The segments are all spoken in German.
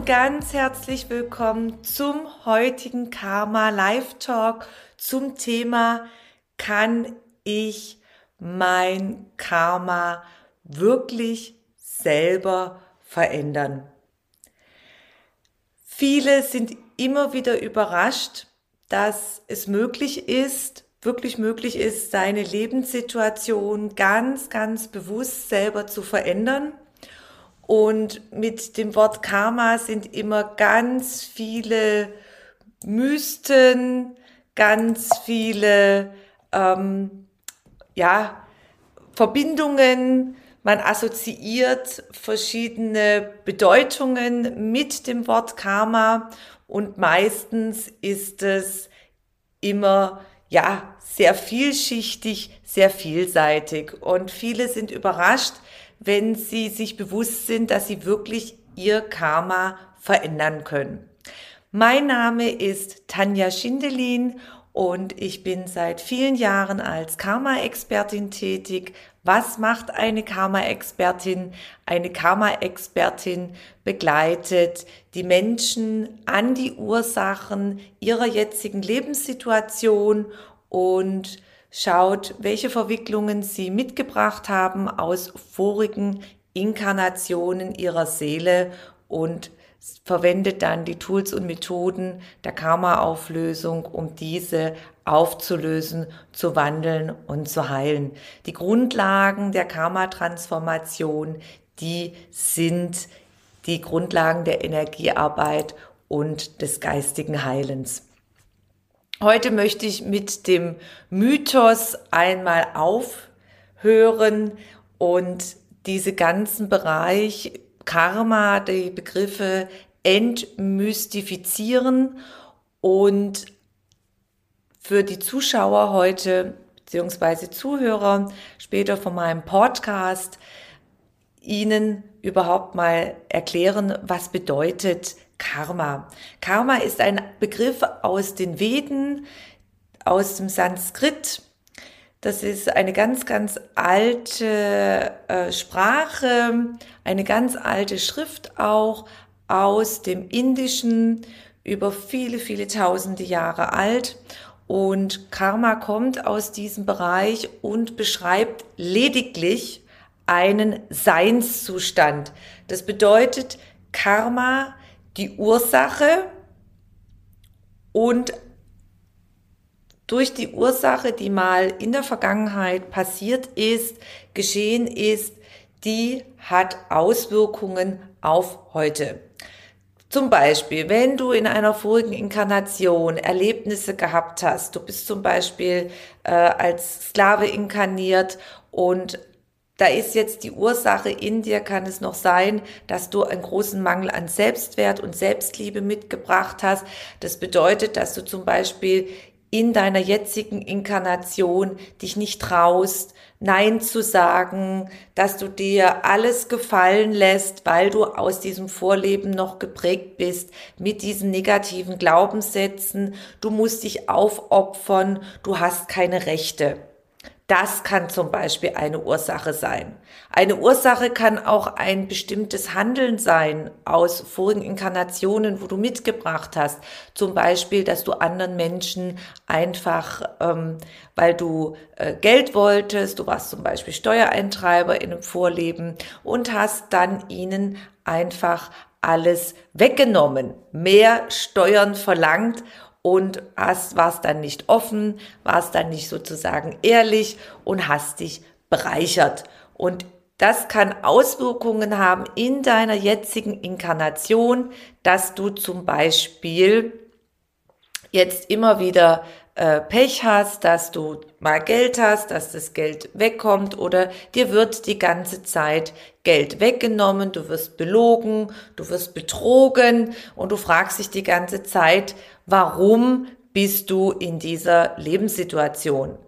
Und ganz herzlich willkommen zum heutigen Karma Live Talk zum Thema Kann ich mein Karma wirklich selber verändern? Viele sind immer wieder überrascht, dass es möglich ist, wirklich möglich ist, seine Lebenssituation ganz, ganz bewusst selber zu verändern und mit dem Wort Karma sind immer ganz viele Mysten, ganz viele ähm, ja, Verbindungen. Man assoziiert verschiedene Bedeutungen mit dem Wort Karma und meistens ist es immer ja sehr vielschichtig, sehr vielseitig und viele sind überrascht, wenn sie sich bewusst sind, dass sie wirklich ihr Karma verändern können. Mein Name ist Tanja Schindelin und ich bin seit vielen Jahren als Karma-Expertin tätig. Was macht eine Karma-Expertin? Eine Karma-Expertin begleitet die Menschen an die Ursachen ihrer jetzigen Lebenssituation und schaut, welche Verwicklungen sie mitgebracht haben aus vorigen Inkarnationen ihrer Seele und verwendet dann die Tools und Methoden der Karma-Auflösung, um diese aufzulösen, zu wandeln und zu heilen. Die Grundlagen der Karma-Transformation, die sind die Grundlagen der Energiearbeit und des geistigen Heilens. Heute möchte ich mit dem Mythos einmal aufhören und diese ganzen Bereich Karma, die Begriffe entmystifizieren und für die Zuschauer heute beziehungsweise Zuhörer später von meinem Podcast Ihnen überhaupt mal erklären, was bedeutet Karma. Karma ist ein Begriff aus den Veden, aus dem Sanskrit. Das ist eine ganz, ganz alte äh, Sprache, eine ganz alte Schrift auch aus dem Indischen, über viele, viele tausende Jahre alt. Und Karma kommt aus diesem Bereich und beschreibt lediglich einen Seinszustand. Das bedeutet, Karma die Ursache und durch die Ursache, die mal in der Vergangenheit passiert ist, geschehen ist, die hat Auswirkungen auf heute. Zum Beispiel, wenn du in einer vorigen Inkarnation Erlebnisse gehabt hast, du bist zum Beispiel äh, als Sklave inkarniert und da ist jetzt die Ursache in dir, kann es noch sein, dass du einen großen Mangel an Selbstwert und Selbstliebe mitgebracht hast. Das bedeutet, dass du zum Beispiel in deiner jetzigen Inkarnation dich nicht traust, Nein zu sagen, dass du dir alles gefallen lässt, weil du aus diesem Vorleben noch geprägt bist mit diesen negativen Glaubenssätzen. Du musst dich aufopfern, du hast keine Rechte. Das kann zum Beispiel eine Ursache sein. Eine Ursache kann auch ein bestimmtes Handeln sein aus vorigen Inkarnationen, wo du mitgebracht hast. Zum Beispiel, dass du anderen Menschen einfach, ähm, weil du äh, Geld wolltest, du warst zum Beispiel Steuereintreiber in einem Vorleben und hast dann ihnen einfach alles weggenommen, mehr Steuern verlangt und hast, warst dann nicht offen, warst dann nicht sozusagen ehrlich und hast dich bereichert. Und das kann Auswirkungen haben in deiner jetzigen Inkarnation, dass du zum Beispiel jetzt immer wieder äh, Pech hast, dass du mal Geld hast, dass das Geld wegkommt oder dir wird die ganze Zeit Geld weggenommen, du wirst belogen, du wirst betrogen und du fragst dich die ganze Zeit, warum bist du in dieser Lebenssituation?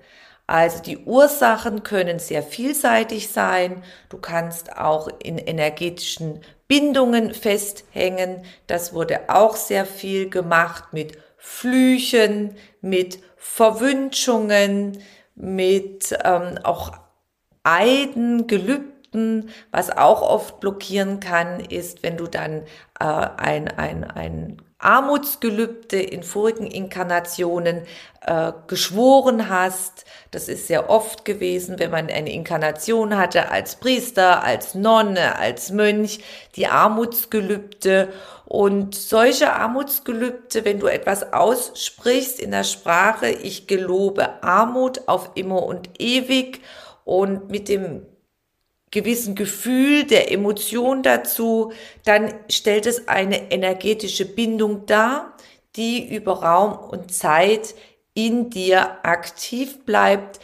Also die Ursachen können sehr vielseitig sein. Du kannst auch in energetischen Bindungen festhängen. Das wurde auch sehr viel gemacht mit Flüchen, mit Verwünschungen, mit ähm, auch Eiden, Gelübden. Was auch oft blockieren kann, ist, wenn du dann äh, ein, ein, ein Armutsgelübde in vorigen Inkarnationen äh, geschworen hast. Das ist sehr oft gewesen, wenn man eine Inkarnation hatte als Priester, als Nonne, als Mönch, die Armutsgelübde. Und solche Armutsgelübde, wenn du etwas aussprichst in der Sprache, ich gelobe Armut auf immer und ewig und mit dem gewissen Gefühl, der Emotion dazu, dann stellt es eine energetische Bindung dar, die über Raum und Zeit in dir aktiv bleibt,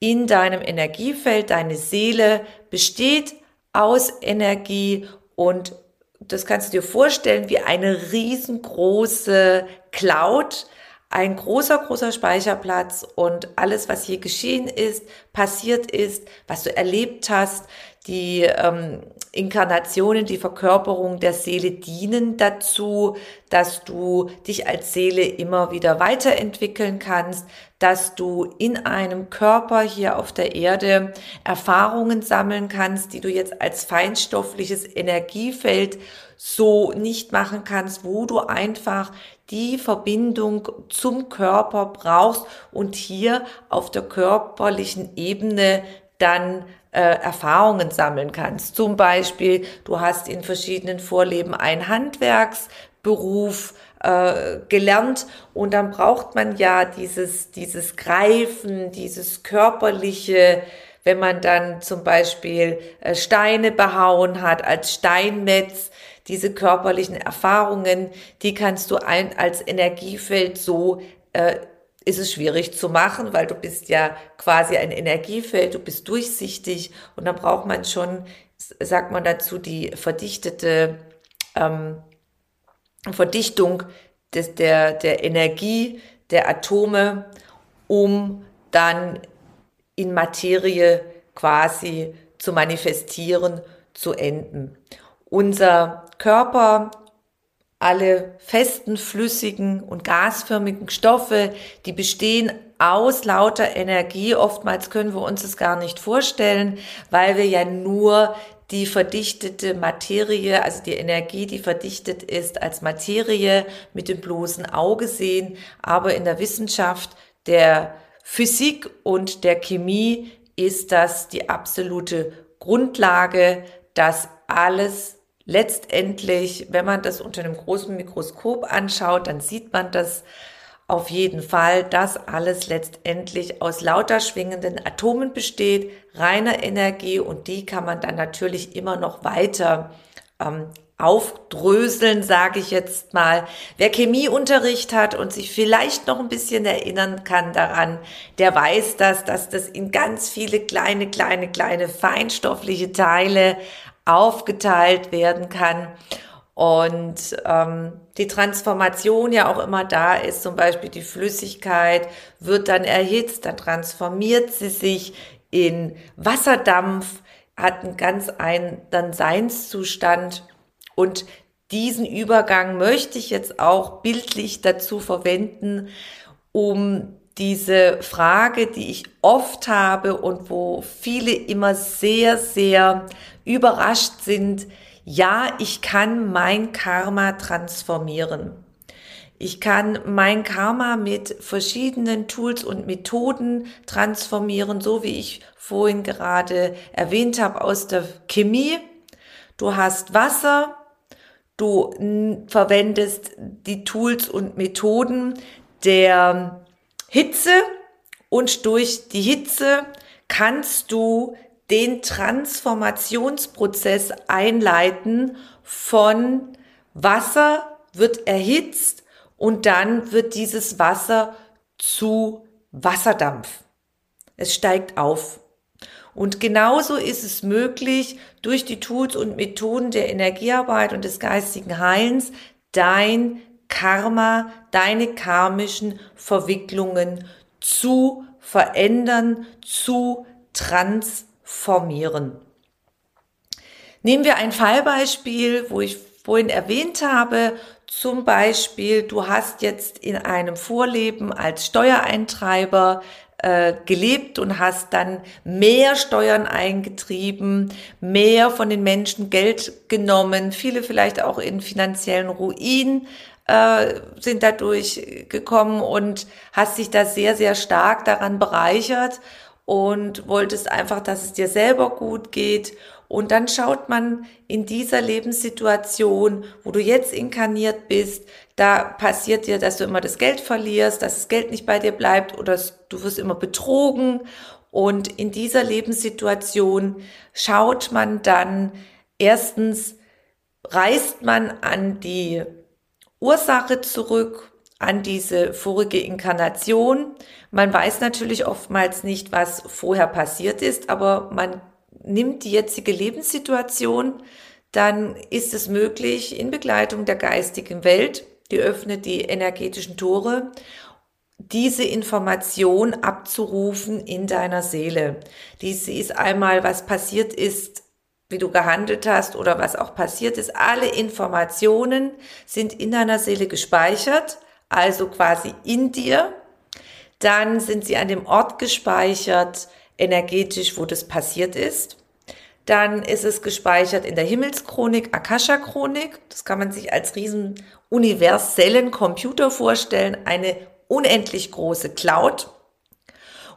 in deinem Energiefeld. Deine Seele besteht aus Energie und das kannst du dir vorstellen wie eine riesengroße Cloud, ein großer, großer Speicherplatz und alles, was hier geschehen ist, passiert ist, was du erlebt hast, die ähm, Inkarnationen, die Verkörperung der Seele dienen dazu, dass du dich als Seele immer wieder weiterentwickeln kannst, dass du in einem Körper hier auf der Erde Erfahrungen sammeln kannst, die du jetzt als feinstoffliches Energiefeld so nicht machen kannst, wo du einfach die Verbindung zum Körper brauchst und hier auf der körperlichen Ebene dann äh, Erfahrungen sammeln kannst. Zum Beispiel, du hast in verschiedenen Vorleben einen Handwerksberuf äh, gelernt und dann braucht man ja dieses, dieses Greifen, dieses körperliche, wenn man dann zum Beispiel äh, Steine behauen hat als Steinmetz, diese körperlichen Erfahrungen, die kannst du ein, als Energiefeld so äh, ist es schwierig zu machen, weil du bist ja quasi ein Energiefeld, du bist durchsichtig und dann braucht man schon, sagt man dazu, die verdichtete ähm, Verdichtung des, der, der Energie der Atome, um dann in Materie quasi zu manifestieren, zu enden. Unser Körper alle festen, flüssigen und gasförmigen Stoffe, die bestehen aus lauter Energie. Oftmals können wir uns das gar nicht vorstellen, weil wir ja nur die verdichtete Materie, also die Energie, die verdichtet ist, als Materie mit dem bloßen Auge sehen. Aber in der Wissenschaft der Physik und der Chemie ist das die absolute Grundlage, dass alles letztendlich, wenn man das unter einem großen Mikroskop anschaut, dann sieht man das auf jeden Fall, dass alles letztendlich aus lauter schwingenden Atomen besteht, reiner Energie und die kann man dann natürlich immer noch weiter ähm, aufdröseln, sage ich jetzt mal. Wer Chemieunterricht hat und sich vielleicht noch ein bisschen erinnern kann daran, der weiß das, dass das in ganz viele kleine, kleine, kleine feinstoffliche Teile aufgeteilt werden kann. Und ähm, die Transformation ja auch immer da ist, zum Beispiel die Flüssigkeit wird dann erhitzt, dann transformiert sie sich in Wasserdampf, hat einen ganz anderen Seinszustand. Und diesen Übergang möchte ich jetzt auch bildlich dazu verwenden, um diese Frage, die ich oft habe und wo viele immer sehr, sehr überrascht sind, ja, ich kann mein Karma transformieren. Ich kann mein Karma mit verschiedenen Tools und Methoden transformieren, so wie ich vorhin gerade erwähnt habe aus der Chemie. Du hast Wasser, du verwendest die Tools und Methoden der Hitze und durch die Hitze kannst du den Transformationsprozess einleiten von Wasser wird erhitzt und dann wird dieses Wasser zu Wasserdampf. Es steigt auf. Und genauso ist es möglich, durch die Tools und Methoden der Energiearbeit und des geistigen Heilens dein Karma, deine karmischen Verwicklungen zu verändern, zu transformieren. Nehmen wir ein Fallbeispiel, wo ich vorhin erwähnt habe, zum Beispiel, du hast jetzt in einem Vorleben als Steuereintreiber äh, gelebt und hast dann mehr Steuern eingetrieben, mehr von den Menschen Geld genommen, viele vielleicht auch in finanziellen Ruin äh, sind dadurch gekommen und hast dich da sehr, sehr stark daran bereichert und wolltest einfach, dass es dir selber gut geht. Und dann schaut man in dieser Lebenssituation, wo du jetzt inkarniert bist, da passiert dir, dass du immer das Geld verlierst, dass das Geld nicht bei dir bleibt oder du wirst immer betrogen. Und in dieser Lebenssituation schaut man dann erstens, reist man an die Ursache zurück, an diese vorige Inkarnation. Man weiß natürlich oftmals nicht, was vorher passiert ist, aber man nimmt die jetzige Lebenssituation, dann ist es möglich, in Begleitung der geistigen Welt, die öffnet die energetischen Tore, diese Information abzurufen in deiner Seele. Dies ist einmal, was passiert ist wie du gehandelt hast oder was auch passiert ist. Alle Informationen sind in deiner Seele gespeichert, also quasi in dir. Dann sind sie an dem Ort gespeichert, energetisch, wo das passiert ist. Dann ist es gespeichert in der Himmelschronik, Akasha-Chronik. Das kann man sich als riesen universellen Computer vorstellen, eine unendlich große Cloud.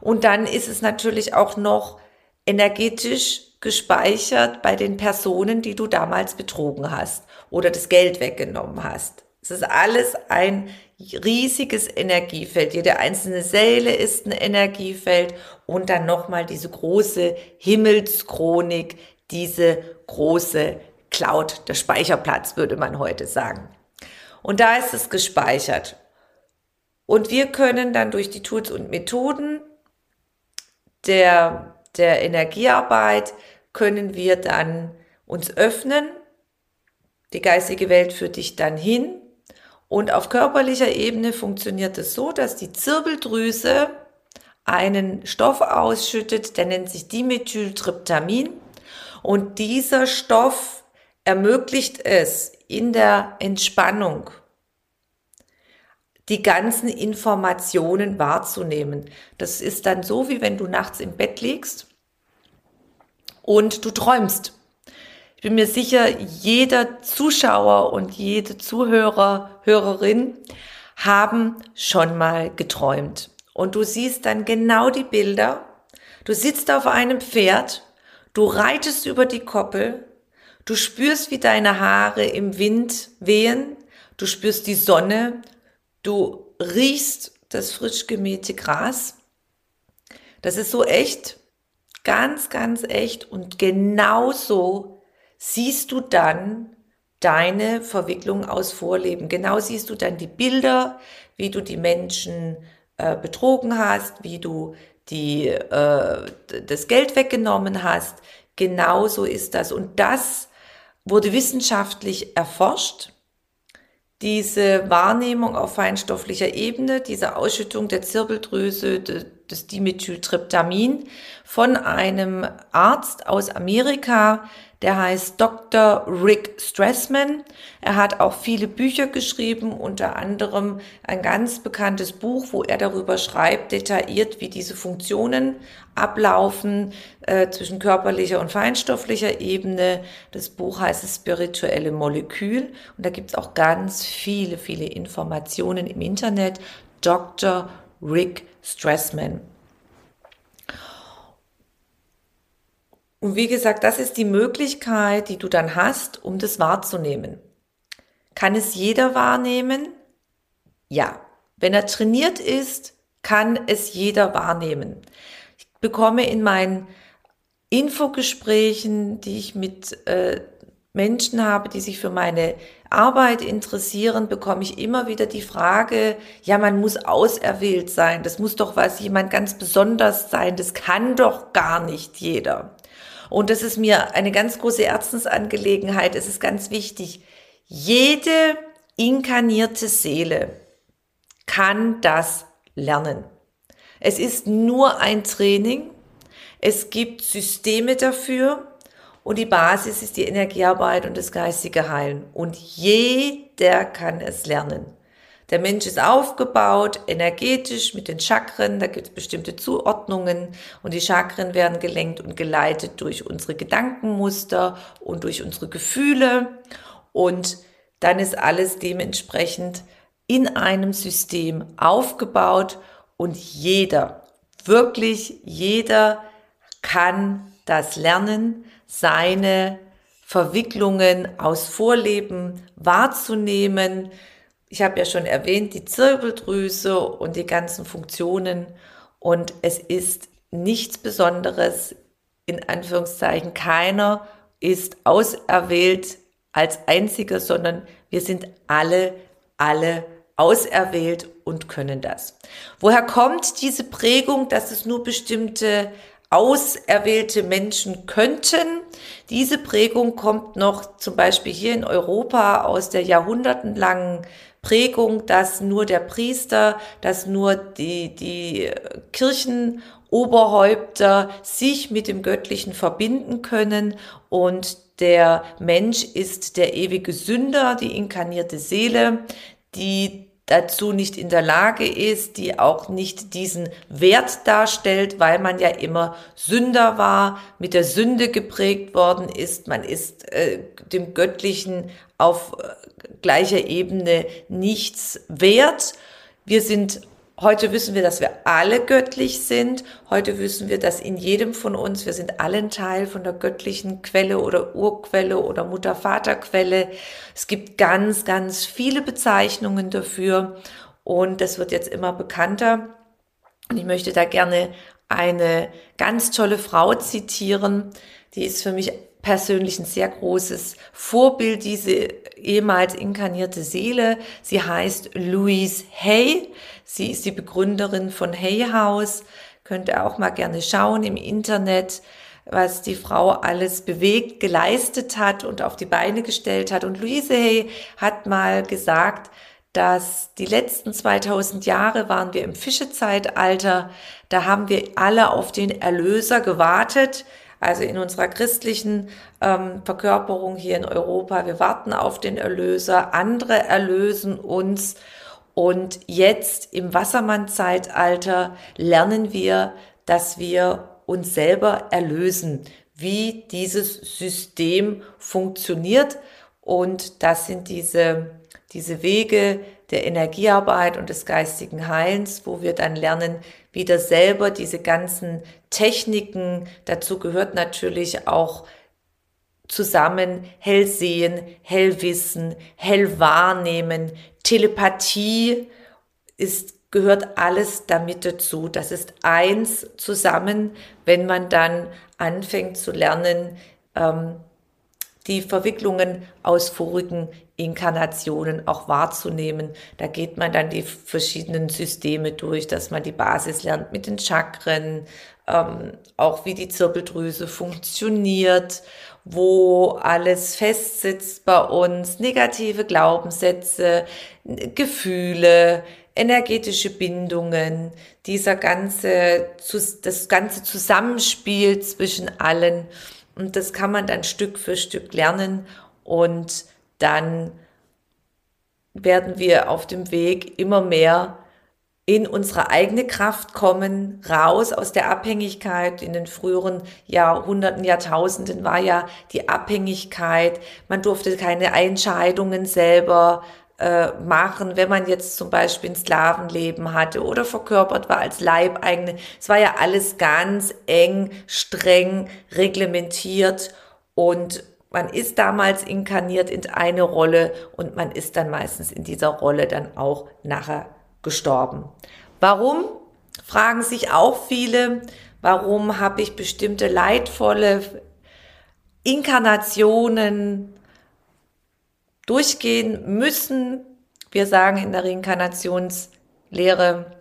Und dann ist es natürlich auch noch energetisch gespeichert bei den Personen, die du damals betrogen hast oder das Geld weggenommen hast. Es ist alles ein riesiges Energiefeld. Jede einzelne Seele ist ein Energiefeld und dann nochmal diese große Himmelschronik, diese große Cloud, der Speicherplatz, würde man heute sagen. Und da ist es gespeichert. Und wir können dann durch die Tools und Methoden der der Energiearbeit können wir dann uns öffnen. Die geistige Welt führt dich dann hin. Und auf körperlicher Ebene funktioniert es so, dass die Zirbeldrüse einen Stoff ausschüttet, der nennt sich Dimethyltryptamin. Und dieser Stoff ermöglicht es in der Entspannung, die ganzen Informationen wahrzunehmen. Das ist dann so, wie wenn du nachts im Bett liegst und du träumst. Ich bin mir sicher, jeder Zuschauer und jede Zuhörer, Hörerin haben schon mal geträumt. Und du siehst dann genau die Bilder. Du sitzt auf einem Pferd, du reitest über die Koppel, du spürst, wie deine Haare im Wind wehen, du spürst die Sonne, Du riechst das frisch gemähte Gras. Das ist so echt, ganz, ganz echt. Und genauso siehst du dann deine Verwicklung aus Vorleben. Genau siehst du dann die Bilder, wie du die Menschen äh, betrogen hast, wie du die, äh, das Geld weggenommen hast. Genauso ist das. Und das wurde wissenschaftlich erforscht diese Wahrnehmung auf feinstofflicher Ebene, diese Ausschüttung der Zirbeldrüse des Dimethyltryptamin von einem Arzt aus Amerika, der heißt Dr. Rick Stressman. Er hat auch viele Bücher geschrieben, unter anderem ein ganz bekanntes Buch, wo er darüber schreibt, detailliert, wie diese Funktionen ablaufen äh, zwischen körperlicher und feinstofflicher Ebene. Das Buch heißt das spirituelle Molekül und da gibt es auch ganz viele, viele Informationen im Internet. Dr. Rick Stressman. Und wie gesagt, das ist die Möglichkeit, die du dann hast, um das wahrzunehmen. Kann es jeder wahrnehmen? Ja. Wenn er trainiert ist, kann es jeder wahrnehmen. Ich bekomme in meinen Infogesprächen, die ich mit äh, Menschen habe, die sich für meine Arbeit interessieren, bekomme ich immer wieder die Frage, ja, man muss auserwählt sein, das muss doch was jemand ganz besonders sein, das kann doch gar nicht jeder. Und das ist mir eine ganz große Herzensangelegenheit, es ist ganz wichtig. Jede inkarnierte Seele kann das lernen. Es ist nur ein Training, es gibt Systeme dafür, und die Basis ist die Energiearbeit und das geistige Heilen. Und jeder kann es lernen. Der Mensch ist aufgebaut, energetisch mit den Chakren, da gibt es bestimmte Zuordnungen und die Chakren werden gelenkt und geleitet durch unsere Gedankenmuster und durch unsere Gefühle und dann ist alles dementsprechend in einem System aufgebaut und jeder, wirklich jeder kann das lernen, seine Verwicklungen aus Vorleben wahrzunehmen. Ich habe ja schon erwähnt, die Zirbeldrüse und die ganzen Funktionen. Und es ist nichts Besonderes, in Anführungszeichen, keiner ist auserwählt als einziger, sondern wir sind alle, alle auserwählt und können das. Woher kommt diese Prägung, dass es nur bestimmte auserwählte Menschen könnten. Diese Prägung kommt noch zum Beispiel hier in Europa aus der jahrhundertenlangen Prägung, dass nur der Priester, dass nur die, die Kirchenoberhäupter sich mit dem Göttlichen verbinden können. Und der Mensch ist der ewige Sünder, die inkarnierte Seele, die dazu nicht in der Lage ist, die auch nicht diesen Wert darstellt, weil man ja immer Sünder war, mit der Sünde geprägt worden ist. Man ist äh, dem Göttlichen auf äh, gleicher Ebene nichts wert. Wir sind Heute wissen wir, dass wir alle göttlich sind. Heute wissen wir, dass in jedem von uns, wir sind alle ein Teil von der göttlichen Quelle oder Urquelle oder Mutter-Vater-Quelle. Es gibt ganz, ganz viele Bezeichnungen dafür und das wird jetzt immer bekannter. Und ich möchte da gerne eine ganz tolle Frau zitieren. Die ist für mich persönlich ein sehr großes Vorbild, diese ehemals inkarnierte Seele. Sie heißt Louise Hay. Sie ist die Begründerin von Hay House. Könnt ihr auch mal gerne schauen im Internet, was die Frau alles bewegt, geleistet hat und auf die Beine gestellt hat. Und Louise Hay hat mal gesagt, dass die letzten 2000 Jahre waren wir im Fischezeitalter. Da haben wir alle auf den Erlöser gewartet also in unserer christlichen ähm, Verkörperung hier in Europa. Wir warten auf den Erlöser, andere erlösen uns. Und jetzt im Wassermann-Zeitalter lernen wir, dass wir uns selber erlösen, wie dieses System funktioniert. Und das sind diese, diese Wege der Energiearbeit und des geistigen Heilens, wo wir dann lernen, wieder selber diese ganzen Techniken, dazu gehört natürlich auch zusammen hell sehen, hell wissen, hell wahrnehmen, Telepathie ist, gehört alles damit dazu. Das ist eins zusammen, wenn man dann anfängt zu lernen, ähm, die Verwicklungen aus vorigen Inkarnationen auch wahrzunehmen. Da geht man dann die verschiedenen Systeme durch, dass man die Basis lernt mit den Chakren, ähm, auch wie die Zirbeldrüse funktioniert, wo alles festsitzt bei uns, negative Glaubenssätze, Gefühle, energetische Bindungen, dieser ganze, das ganze Zusammenspiel zwischen allen. Und das kann man dann Stück für Stück lernen und dann werden wir auf dem Weg immer mehr in unsere eigene Kraft kommen, raus aus der Abhängigkeit. In den früheren Jahrhunderten, Jahrtausenden war ja die Abhängigkeit, man durfte keine Entscheidungen selber äh, machen, wenn man jetzt zum Beispiel ein Sklavenleben hatte oder verkörpert war als Leibeigene. Es war ja alles ganz eng, streng reglementiert und man ist damals inkarniert in eine Rolle und man ist dann meistens in dieser Rolle dann auch nachher gestorben. Warum? Fragen sich auch viele. Warum habe ich bestimmte leidvolle Inkarnationen durchgehen müssen. Wir sagen in der Reinkarnationslehre,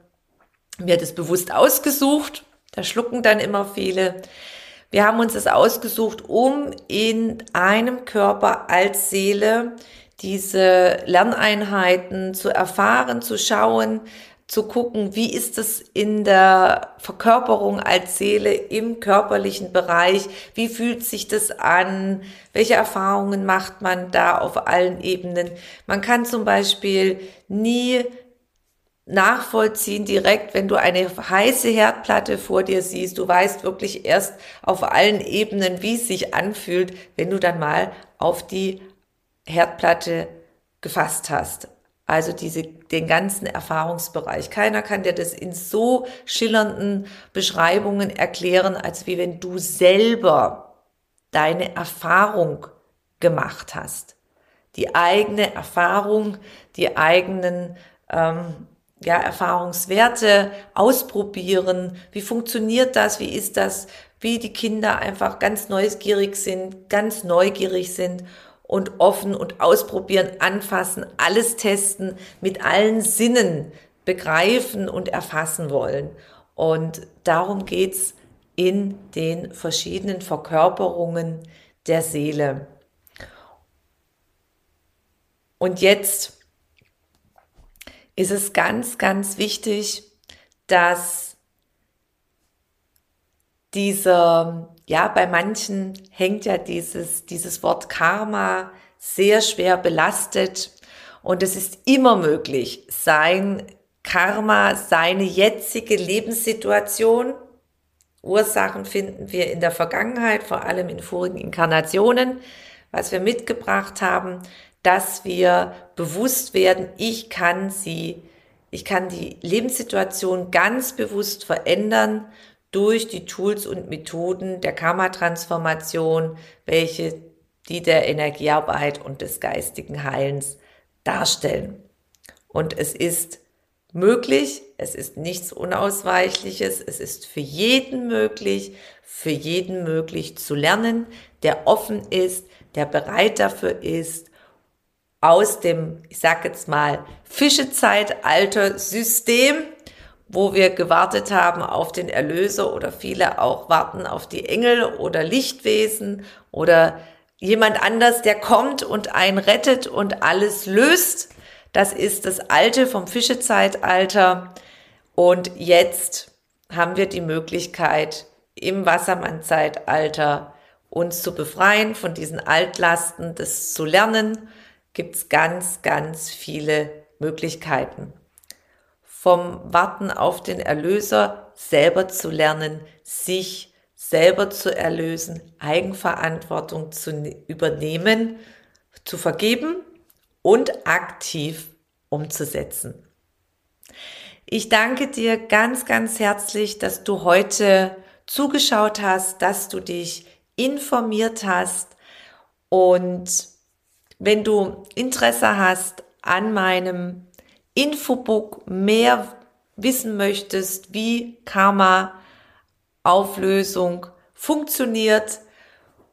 mir das bewusst ausgesucht. Da schlucken dann immer viele. Wir haben uns das ausgesucht, um in einem Körper als Seele diese Lerneinheiten zu erfahren, zu schauen, zu gucken, wie ist es in der Verkörperung als Seele im körperlichen Bereich, wie fühlt sich das an, welche Erfahrungen macht man da auf allen Ebenen. Man kann zum Beispiel nie nachvollziehen direkt, wenn du eine heiße Herdplatte vor dir siehst. Du weißt wirklich erst auf allen Ebenen, wie es sich anfühlt, wenn du dann mal auf die Herdplatte gefasst hast. Also diese, den ganzen Erfahrungsbereich. Keiner kann dir das in so schillernden Beschreibungen erklären, als wie wenn du selber deine Erfahrung gemacht hast. Die eigene Erfahrung, die eigenen ähm, ja, Erfahrungswerte ausprobieren. Wie funktioniert das? Wie ist das? Wie die Kinder einfach ganz neugierig sind, ganz neugierig sind und offen und ausprobieren, anfassen, alles testen, mit allen Sinnen begreifen und erfassen wollen. Und darum geht's in den verschiedenen Verkörperungen der Seele. Und jetzt ist es ganz, ganz wichtig, dass dieser ja, bei manchen hängt ja dieses, dieses Wort Karma sehr schwer belastet. Und es ist immer möglich, sein Karma, seine jetzige Lebenssituation, Ursachen finden wir in der Vergangenheit, vor allem in vorigen Inkarnationen, was wir mitgebracht haben, dass wir bewusst werden, ich kann sie, ich kann die Lebenssituation ganz bewusst verändern durch die Tools und Methoden der Karma-Transformation, welche die der Energiearbeit und des geistigen Heilens darstellen. Und es ist möglich, es ist nichts Unausweichliches, es ist für jeden möglich, für jeden möglich zu lernen, der offen ist, der bereit dafür ist, aus dem, ich sag jetzt mal, Fischezeitalter-System wo wir gewartet haben auf den Erlöser oder viele auch warten auf die Engel oder Lichtwesen oder jemand anders, der kommt und einen rettet und alles löst. Das ist das Alte vom Fischezeitalter. Und jetzt haben wir die Möglichkeit, im Wassermannzeitalter uns zu befreien von diesen Altlasten, das zu lernen, gibt's ganz, ganz viele Möglichkeiten vom Warten auf den Erlöser selber zu lernen, sich selber zu erlösen, Eigenverantwortung zu ne-, übernehmen, zu vergeben und aktiv umzusetzen. Ich danke dir ganz, ganz herzlich, dass du heute zugeschaut hast, dass du dich informiert hast und wenn du Interesse hast an meinem Infobook mehr wissen möchtest, wie Karma Auflösung funktioniert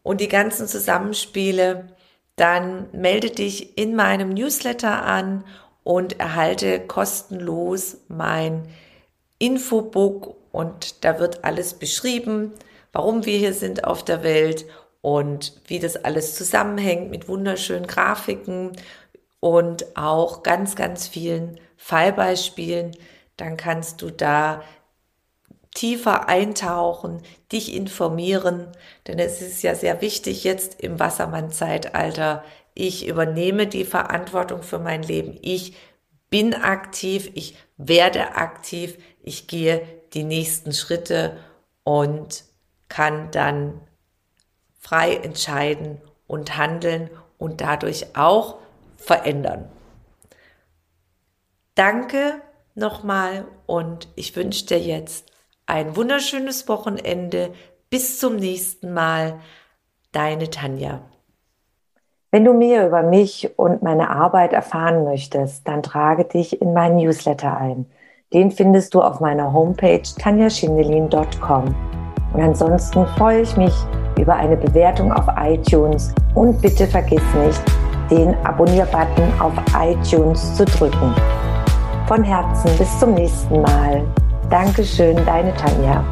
und die ganzen Zusammenspiele, dann melde dich in meinem Newsletter an und erhalte kostenlos mein Infobook und da wird alles beschrieben, warum wir hier sind auf der Welt und wie das alles zusammenhängt mit wunderschönen Grafiken und auch ganz, ganz vielen Fallbeispielen. Dann kannst du da tiefer eintauchen, dich informieren, denn es ist ja sehr wichtig jetzt im Wassermann-Zeitalter. Ich übernehme die Verantwortung für mein Leben. Ich bin aktiv, ich werde aktiv, ich gehe die nächsten Schritte und kann dann frei entscheiden und handeln und dadurch auch verändern. Danke nochmal und ich wünsche dir jetzt ein wunderschönes Wochenende. Bis zum nächsten Mal. Deine Tanja. Wenn du mehr über mich und meine Arbeit erfahren möchtest, dann trage dich in meinen Newsletter ein. Den findest du auf meiner Homepage tanjaschindelin.com. Und ansonsten freue ich mich über eine Bewertung auf iTunes und bitte vergiss nicht, den Abonnier-Button auf iTunes zu drücken. Von Herzen bis zum nächsten Mal. Dankeschön, deine Tanja.